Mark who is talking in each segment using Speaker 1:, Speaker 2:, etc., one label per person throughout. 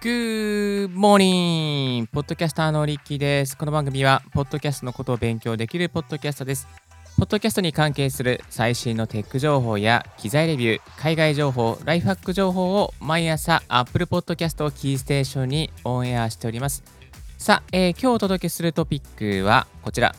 Speaker 1: Good morning! ポッドキャスターのリッキーです。この番組は、ポッドキャストのことを勉強できるポッドキャストです。ポッドキャストに関係する最新のテック情報や機材レビュー、海外情報、ライフハック情報を毎朝 Apple Podcast をキーステーションにオンエアしております。さあ、えー、今日お届けするトピックはこちら。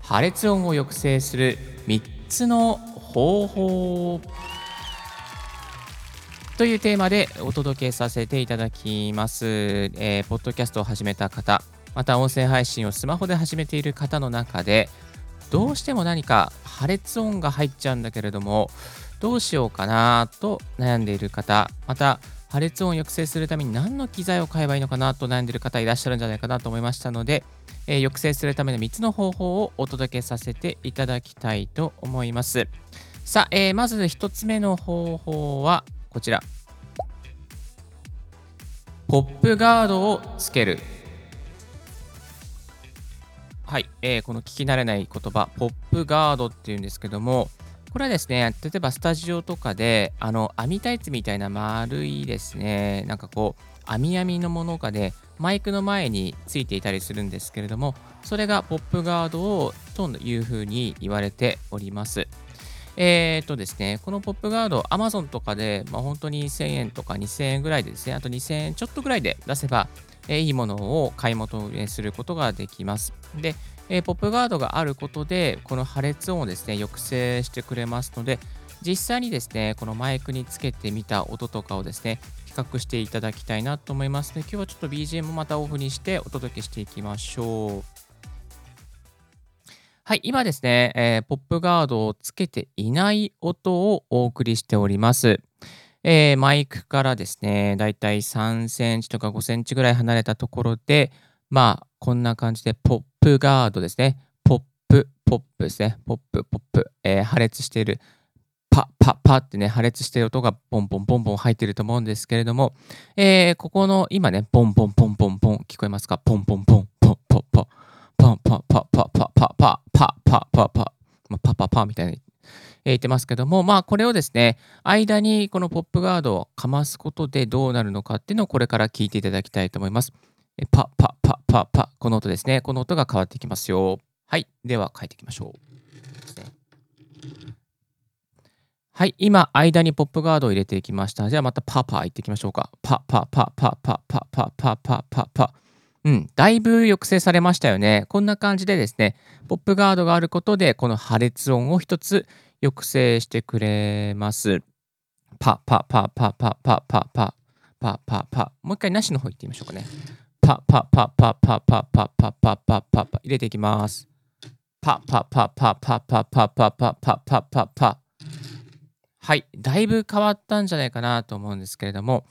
Speaker 1: 破裂音を抑制する3つの方法。というテーマでお届けさせていただきます。えー、ポッドキャストを始めた方、また音声配信をスマホで始めている方の中で、どうしても何か破裂音が入っちゃうんだけれども、どうしようかなと悩んでいる方、また破裂音を抑制するために何の機材を買えばいいのかなと悩んでいる方いらっしゃるんじゃないかなと思いましたので、えー、抑制するための3つの方法をお届けさせていただきたいと思います。さあ、えー、まず1つ目の方法はこちら。ポップガードをつける。はい、えー、この聞き慣れない言葉、ポップガードっていうんですけども、これはですね、例えばスタジオとかで、あの、網タイツみたいな丸いですね、なんかこう、網網のものがね、マイクの前についていたりするんですけれども、それがポップガードをというふうに言われております。えー、っとですね、このポップガード、Amazon とかで、まあ、本当に1000円とか2000円ぐらいでですね、あと2000円ちょっとぐらいで出せば、えー、いいものを買い求めすることができます。で、え、ポップガードがあることで、この破裂音をですね、抑制してくれますので、実際にですね、このマイクにつけてみた音とかをですね、比較していただきたいなと思いますので、今日はちょっと BGM もまたオフにしてお届けしていきましょう。はい、今ですね、えー、ポップガードをつけていない音をお送りしております。えー、マイクからですね、だいたい3センチとか5センチぐらい離れたところで、まあ、こんな感じで、ポップガードですね。ポップ、ポップですね。ポップ、ポップ。えー、破裂している。パッパッパってね、破裂している音がボンボンボンボン入っていると思うんですけれども、えー、ここの今ね、ボンボンボンボンボン、聞こえますか？ポンボンポン、ポンポッポッ、ポンポンポン、ポンポンポン、パッパッパッパッパッ、パッパッパみたいに言ってますけども、まあこれをですね、間にこのポップガードをかますことでどうなるのかっていうのをこれから聞いていただきたいと思います。パパパパパ、この音ですね。この音が変わってきますよ。はい。では変えていきましょう。はい。今、間にポップガードを入れていきました。じゃあまたパパいっていきましょうか。パパパパパパパパパパパ。うん、だいぶ抑制されましたよね。こんな感じでですね、ポップガードがあることで、この破裂音を一つ抑制してくれます。パパパパパパパパパパパもう一回なしの方行ってみましょうかね。パパパパパパパパパパパパ入れていきます。パパパパパパパパパパパパパはい、だいぶ変わったんじゃないかなと思うんですけれども、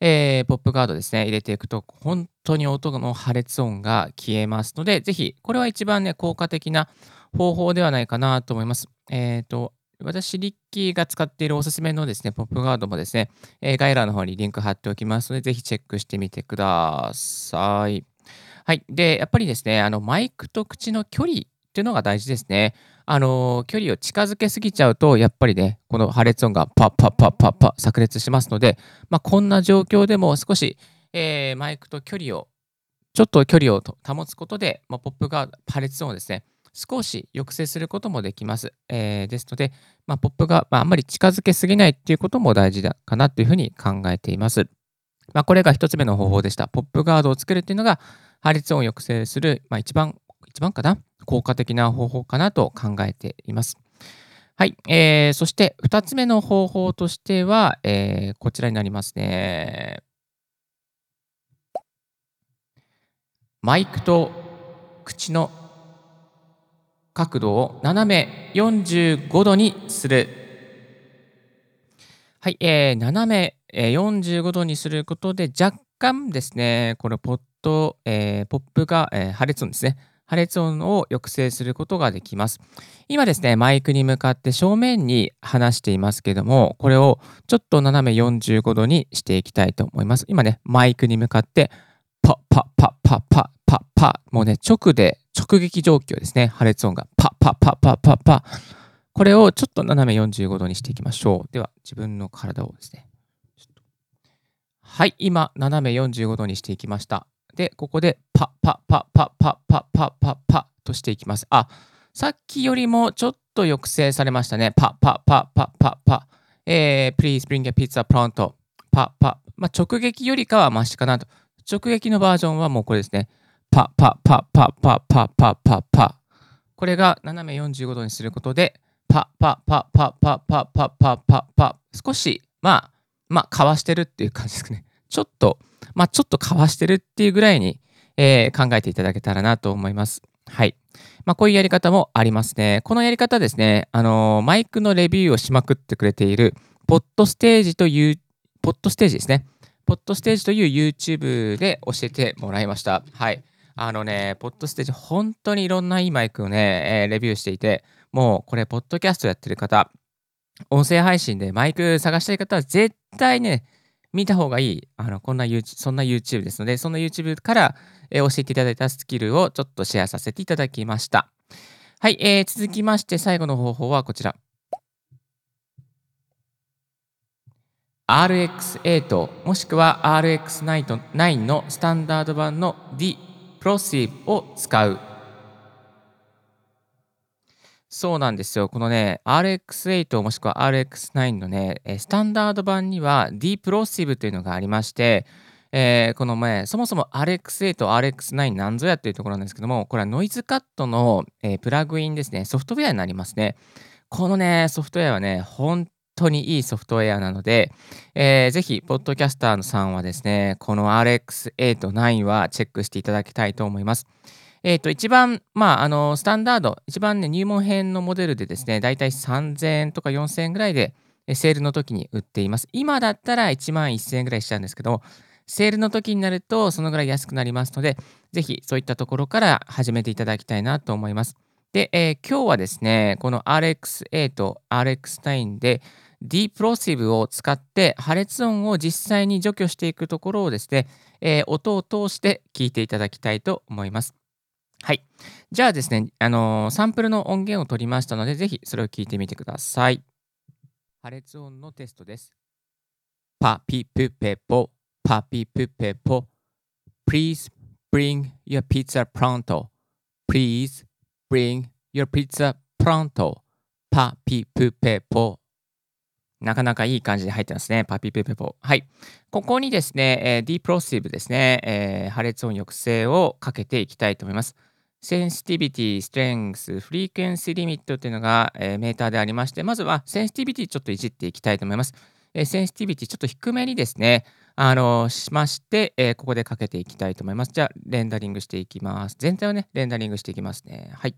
Speaker 1: えー、ポップガードですね、入れていくと、本当に音の破裂音が消えますので、ぜひ、これは一番ね、効果的な方法ではないかなと思います。えっ、ー、と、私、リッキーが使っているおすすめのですね、ポップガードもですね、え、概要欄の方にリンク貼っておきますので、ぜひチェックしてみてください。はい。で、やっぱりですね、あの、マイクと口の距離っていうのが大事ですね。あの距離を近づけすぎちゃうと、やっぱりね、この破裂音がパッパッパッパッパ炸裂しますので、まあ、こんな状況でも少し、えー、マイクと距離を、ちょっと距離を保つことで、まあ、ポップが破裂音をですね、少し抑制することもできます。えー、ですので、まあ、ポップが、まあ、あんまり近づけすぎないっていうことも大事だかなというふうに考えています。まあ、これが一つ目の方法でした。ポップガードをつけるっていうのが、破裂音を抑制する、まあ、一番、一番かな？効果的な方法かなと考えています。はい。えー、そして2つ目の方法としては、えー、こちらになりますね。マイクと口の角度を斜め45度にする。はい。えー、斜めえ45度にすることで若干ですね、これポット、えー、ポップが、えー、破裂音ですね。破裂音を抑制することができます。今ですね、マイクに向かって正面に話していますけども、これをちょっと斜め45度にしていきたいと思います。今ね、マイクに向かってパッパッパッパッパッパッパッもうね、直で直撃状況ですね。破裂音がパッパッパッパッパッパッこれをちょっと斜め45度にしていきましょう。では、自分の体をですね。はい、今、斜め45度にしていきました。で、ここでパッパッパッパッパッパッパッパッパッとしていきます。あ、さっきよりもちょっと抑制されましたね。パッパッパッパッパッパッ。えー、please bring a pizza pronto. パッパッ。まあ、直撃よりかはマシかなと。直撃のバージョンはもうこれですね。パパパパパパパパパこれが斜め45度にすることで、パパパパパパパパパパ少し、まあ、まあ、かわしてるっていう感じですかね。ちょっと、まあ、ちょっとかわしてるっていうぐらいに、えー、考えていただけたらなと思います。はい。まあ、こういうやり方もありますね。このやり方ですね、あのー、マイクのレビューをしまくってくれている、ポッドステージという、ポッドステージですね。ポッドステージという YouTube で教えてもらいました。はい。あのね、ポッドステージ、本当にいろんないいマイクをね、えー、レビューしていて、もうこれ、ポッドキャストやってる方、音声配信でマイク探したい方は絶対ね、見た方がいい、あのこんな y o u t、そんな YouTube ですので、その YouTube から、えー、教えていただいたスキルをちょっとシェアさせていただきました。はい、えー、続きまして最後の方法はこちら。RX8 もしくは RX9 のスタンダード版の D プロシーブを使う。そうなんですよ。このね、RX8 もしくは RX9 のね、スタンダード版には D プロシブというのがありまして、えー、この前、そもそも RX8、RX9 なんぞやっていうところなんですけども、これはノイズカットの、えー、プラグインですね、ソフトウェアになりますね。このね、ソフトウェアはね、本当にいいソフトウェアなので、えー、ぜひ、ポッドキャスターさんはですね、この RX8、9はチェックしていただきたいと思います。えっ、ー、と、一番、まあ、あの、スタンダード、一番ね、入門編のモデルでですね、だいたい3000円とか4000円ぐらいで、セールの時に売っています。今だったら1万1000円ぐらいしちゃうんですけど、セールの時になると、そのぐらい安くなりますので、ぜひそういったところから始めていただきたいなと思います。で、えー、今日はですね、この RX8、RX9 で、D プロシブを使って破裂音を実際に除去していくところをですね、えー、音を通して聞いていただきたいと思います。はい。じゃあですね、あのー、サンプルの音源を取りましたので、ぜひそれを聞いてみてください。破裂音のテストです。パピプペポ、パピプペポ。Please bring your pizza pronto. Please bring your pizza pronto. パピプペポ。なかなかいい感じで入ってますね。パピプペポ。はい。ここにですね、え、 De-plosive ですね、えー、破裂音抑制をかけていきたいと思います。 Sensitivity、Strength、Frequency Limit というのが、えー、メーターでありまして、まずは Sensitivity ちょっといじっていきたいと思います。え、 Sensitivity ちょっと低めにですね、あの、しまして、え、ここでかけていきたいと思います。じゃあ、レンダリングしていきます。全体をね、レンダリングしていきますね。はい。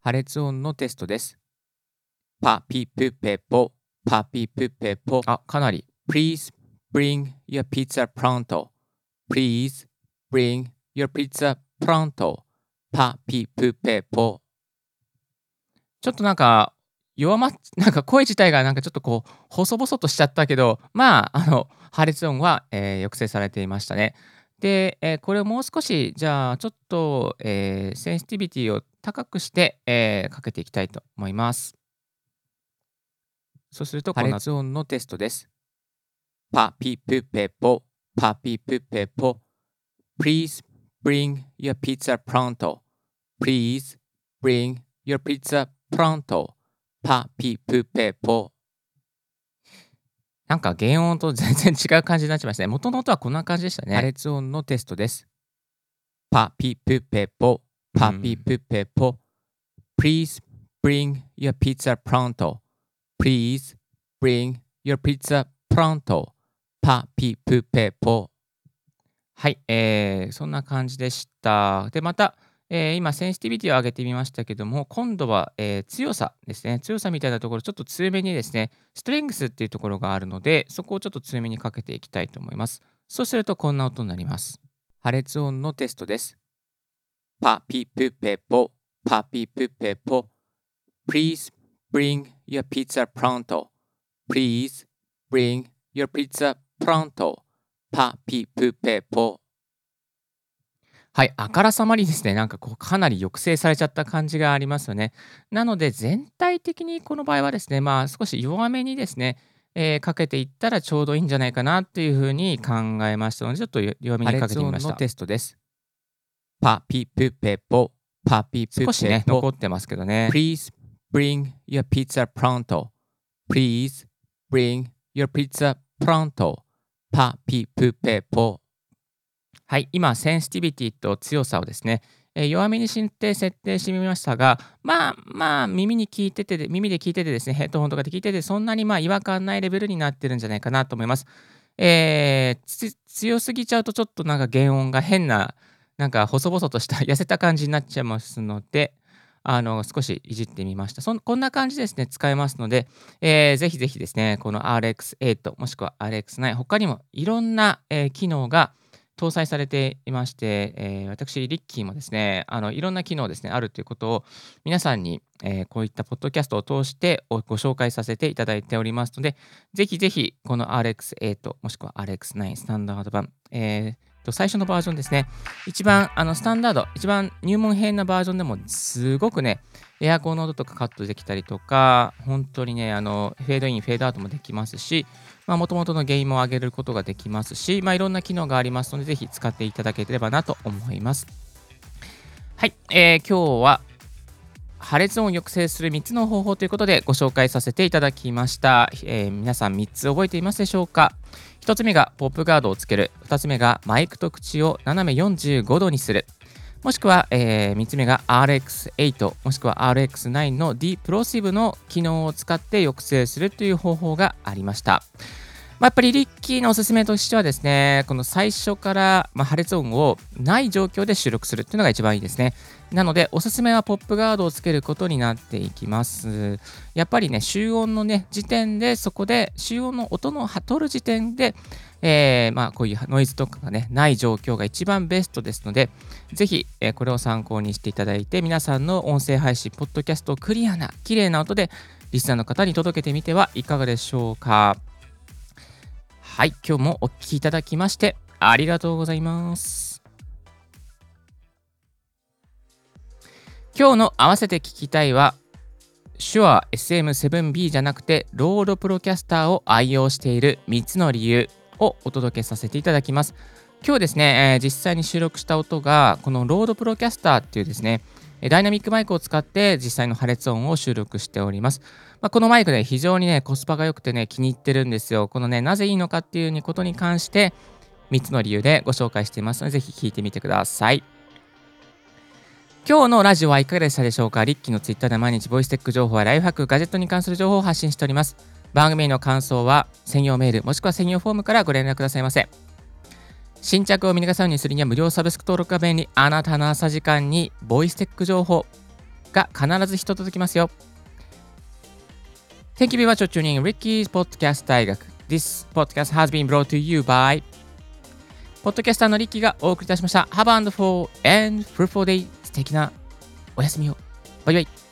Speaker 1: 破裂音のテストです。パピプペポ。パピプペポ。あ、かなり。Please bring your pizza pronto. Please bring your pizza pronto. パピプペポ。ちょっとなんか、弱まっ、なんか声自体がなんかちょっとこう、細々としちゃったけど、まあ、あの、破裂音は、えー、抑制されていましたね。で、えー、これをもう少し、じゃあ、ちょっと、えー、センシティビティを高くして、えー、かけていきたいと思います。そうすると、破裂音のテストです。パピプペポ、パピプペポ。Please bring your pizza pronto. Please bring your pizza pronto. パピプペポ。なんか原音と全然違う感じになっちゃいましたね。元の音はこんな感じでしたね。破裂音のテストです。パピプペポ。パピプペポ。Please bring your pizza pronto. Please bring your pizza pronto. パピプペポ。はい、えー、そんな感じでした。で、また、えー、今、センシティビティを上げてみましたけども、今度は、えー、強さですね。強さみたいなところ、ちょっと強めにですね、ストレングスっていうところがあるので、そこをちょっと強めにかけていきたいと思います。そうすると、こんな音になります。破裂音のテストです。パピプペポ、パピプペポ。Please bring your pizza pronto. Please bring your pizza pronto. パピプペポ。はい、あからさまにですね、なんかこうかなり抑制されちゃった感じがありますよね。なので全体的にこの場合はですね、まあ少し弱めにですね、えー、かけていったらちょうどいいんじゃないかなっていうふうに考えましたので、ちょっと弱めにかけてみました。のテストです。パピプペポ、パピプペポ。少しね、残ってますけどね。Please bring your pizza pronto. Please bring your pizza pronto. パピプペポ。はい、今、センシティビティと強さをですね、えー、弱めにして設定してみましたが、まあまあ耳に聞いてて、耳で聞いててですね、ヘッドホンとかで聞いてて、そんなにまあ違和感ないレベルになってるんじゃないかなと思います。えー、強すぎちゃうとちょっとなんか原音が変な、なんか細々とした痩せた感じになっちゃいますので、あの少しいじってみましたそ。こんな感じですね、使えますので、えー、ぜひぜひですね、この RX8 もしくは RX9、他にもいろんな、えー、機能が搭載されていまして、えー、私、リッキーもですね、あのいろんな機能ですね、あるということを皆さんに、えー、こういったポッドキャストを通してご紹介させていただいておりますので、ぜひぜひこの RX8 もしくは RX9 スタンダード版、えー最初のバージョンですね、一番あのスタンダード、一番入門編なバージョンでもすごくね、エアコンの音とかカットできたりとか、本当にね、あのフェードイン、フェードアウトもできますし、もともとの原因も上げることができますし、まあ、いろんな機能がありますので、ぜひ使っていただければなと思います。はい、えー、今日は破裂音を抑制する3つの方法ということでご紹介させていただきました。えー、皆さん3つ覚えていますでしょうか？1つ目がポップガードをつける。2つ目がマイクと口を斜め45度にする。もしくは、えー、3つ目が RX8 もしくは RX9 の D プロシブの機能を使って抑制するという方法がありました。まあ、やっぱりリッキーのおすすめとしてはですね、この最初から、ま破裂音をない状況で収録するっていうのが一番いいですね。なので、おすすめはポップガードをつけることになっていきます。やっぱりね、集音のね、時点で、そこで、集音の音の取る時点で、えー、まあ、こういうノイズとかがね、ない状況が一番ベストですので、ぜひ、えー、これを参考にしていただいて、皆さんの音声配信、ポッドキャストをクリアな、綺麗な音で、リスナーの方に届けてみてはいかがでしょうか。はい、今日もお聴きいただきましてありがとうございます。今日の合わせて聞きたいは、 Shure SM7B じゃなくて、 RODE Procaster を愛用している3つの理由をお届けさせていただきます。今日ですね、えー、実際に収録した音が、この RODE Procaster っていうですね、ダイナミックマイクを使って実際の破裂音を収録しております。まあ、このマイクね、非常にね、コスパが良くてね、気に入ってるんですよ。このね、なぜいいのかっていうことに関して、3つの理由でご紹介していますので、ぜひ聞いてみてください。今日のラジオはいかがでしたでしょうか？リッキーのツイッターで毎日ボイステック情報やライフハック、ガジェットに関する情報を発信しております。番組への感想は専用メール、もしくは専用フォームからご連絡くださいませ。新着を見逃さないようにするには無料サブスク登録が便利。あなたの朝時間にボイステック情報が必ず一つ届きますよ。Thank you very much for tuning in Ricky's Podcast 大学。This podcast has been brought to you by ポッドキャスターのリッキーがお送りいたしました。Have a wonderful and fruitful day. 素敵なお休みを。バイバイ。